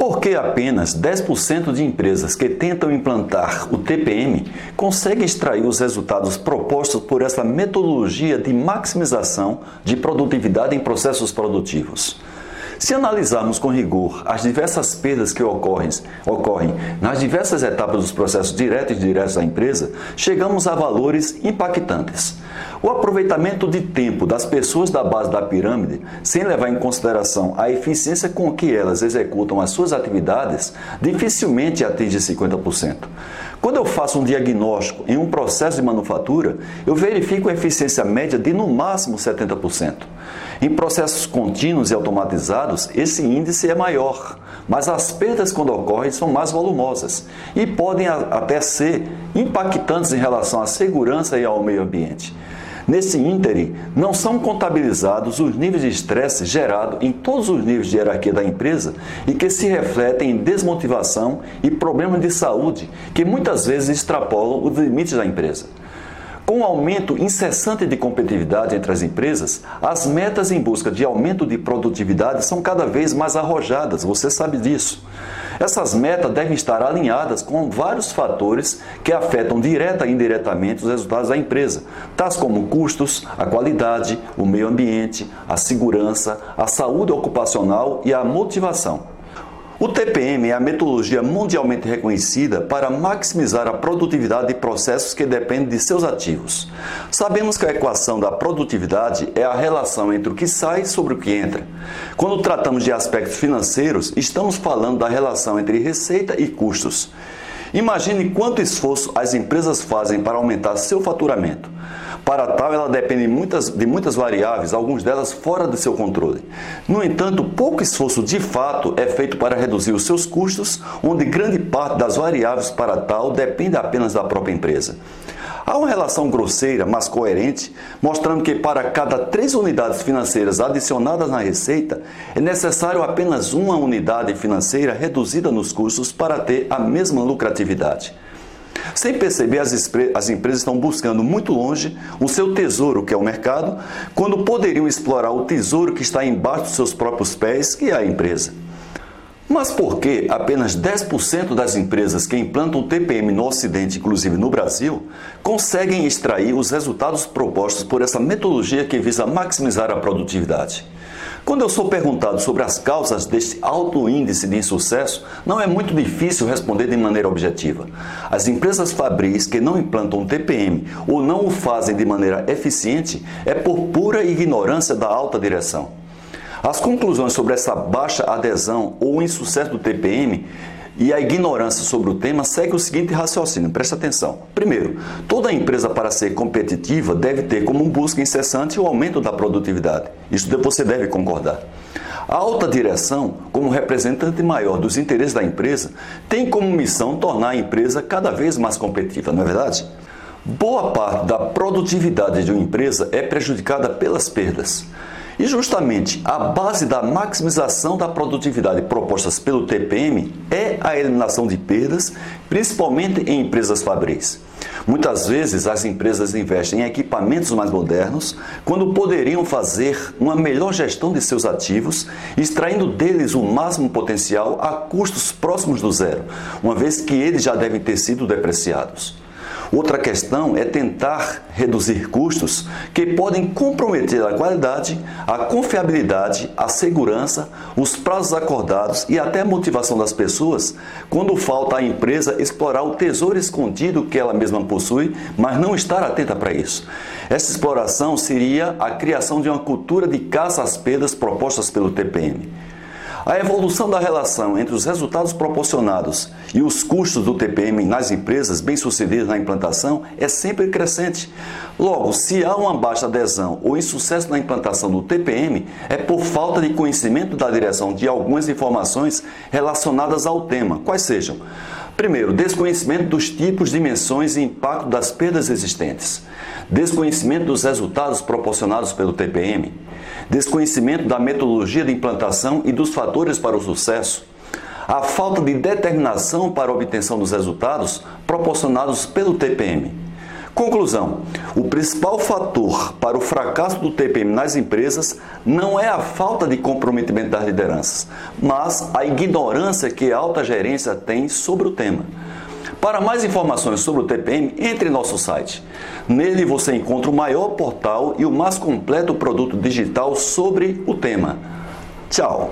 Por que apenas 10% de empresas que tentam implantar o TPM conseguem extrair os resultados propostos por essa metodologia de maximização de produtividade em processos produtivos? Se analisarmos com rigor as diversas perdas que ocorrem, ocorrem nas diversas etapas dos processos diretos e indiretos da empresa, chegamos a valores impactantes. O aproveitamento de tempo das pessoas da base da pirâmide, sem levar em consideração a eficiência com que elas executam as suas atividades, dificilmente atinge 50%. Quando eu faço um diagnóstico em um processo de manufatura, eu verifico a eficiência média de no máximo 70%. Em processos contínuos e automatizados, esse índice é maior, mas as perdas quando ocorrem são mais volumosas e podem até ser impactantes em relação à segurança e ao meio ambiente. Nesse ínterim, não são contabilizados os níveis de estresse gerado em todos os níveis de hierarquia da empresa e que se refletem em desmotivação e problemas de saúde que muitas vezes extrapolam os limites da empresa. Com o aumento incessante de competitividade entre as empresas, as metas em busca de aumento de produtividade são cada vez mais arrojadas, você sabe disso. Essas metas devem estar alinhadas com vários fatores que afetam direta e indiretamente os resultados da empresa, tais como custos, a qualidade, o meio ambiente, a segurança, a saúde ocupacional e a motivação. O TPM é a metodologia mundialmente reconhecida para maximizar a produtividade de processos que dependem de seus ativos. Sabemos que a equação da produtividade é a relação entre o que sai sobre o que entra. Quando tratamos de aspectos financeiros, estamos falando da relação entre receita e custos. Imagine quanto esforço as empresas fazem para aumentar seu faturamento. Para tal, ela depende muitas, de muitas variáveis, algumas delas fora do seu controle. No entanto, pouco esforço de fato é feito para reduzir os seus custos, onde grande parte das variáveis para tal depende apenas da própria empresa. Há uma relação grosseira, mas coerente, mostrando que para cada três unidades financeiras adicionadas na receita, é necessário apenas uma unidade financeira reduzida nos custos para ter a mesma lucratividade. Sem perceber, as, as empresas estão buscando muito longe o seu tesouro, que é o mercado, quando poderiam explorar o tesouro que está embaixo dos seus próprios pés, que é a empresa. Mas por que apenas 10% das empresas que implantam TPM no Ocidente, inclusive no Brasil, conseguem extrair os resultados propostos por essa metodologia que visa maximizar a produtividade? Quando eu sou perguntado sobre as causas deste alto índice de insucesso, não é muito difícil responder de maneira objetiva. As empresas fabris que não implantam TPM ou não o fazem de maneira eficiente é por pura ignorância da alta direção. As conclusões sobre essa baixa adesão ou insucesso do TPM e a ignorância sobre o tema segue o seguinte raciocínio, presta atenção. Primeiro, toda empresa para ser competitiva deve ter como busca incessante o aumento da produtividade. Isso você deve concordar. A alta direção, como representante maior dos interesses da empresa, tem como missão tornar a empresa cada vez mais competitiva, não é verdade? Boa parte da produtividade de uma empresa é prejudicada pelas perdas. E justamente a base da maximização da produtividade propostas pelo TPM é a eliminação de perdas, principalmente em empresas fabris. Muitas vezes as empresas investem em equipamentos mais modernos quando poderiam fazer uma melhor gestão de seus ativos, extraindo deles o máximo potencial a custos próximos do zero, uma vez que eles já devem ter sido depreciados. Outra questão é tentar reduzir custos que podem comprometer a qualidade, a confiabilidade, a segurança, os prazos acordados e até a motivação das pessoas quando falta à empresa explorar o tesouro escondido que ela mesma possui, mas não estar atenta para isso. Essa exploração seria a criação de uma cultura de caça às perdas propostas pelo TPM. A evolução da relação entre os resultados proporcionados e os custos do TPM nas empresas bem-sucedidas na implantação é sempre crescente. Logo, se há uma baixa adesão ou insucesso na implantação do TPM, é por falta de conhecimento da direção de algumas informações relacionadas ao tema, quais sejam Primeiro, desconhecimento dos tipos, dimensões e impacto das perdas existentes. Desconhecimento dos resultados proporcionados pelo TPM. Desconhecimento da metodologia de implantação e dos fatores para o sucesso. A falta de determinação para a obtenção dos resultados proporcionados pelo TPM Conclusão: o principal fator para o fracasso do TPM nas empresas não é a falta de comprometimento das lideranças, mas a ignorância que a alta gerência tem sobre o tema. Para mais informações sobre o TPM, entre em nosso site. Nele você encontra o maior portal e o mais completo produto digital sobre o tema. Tchau!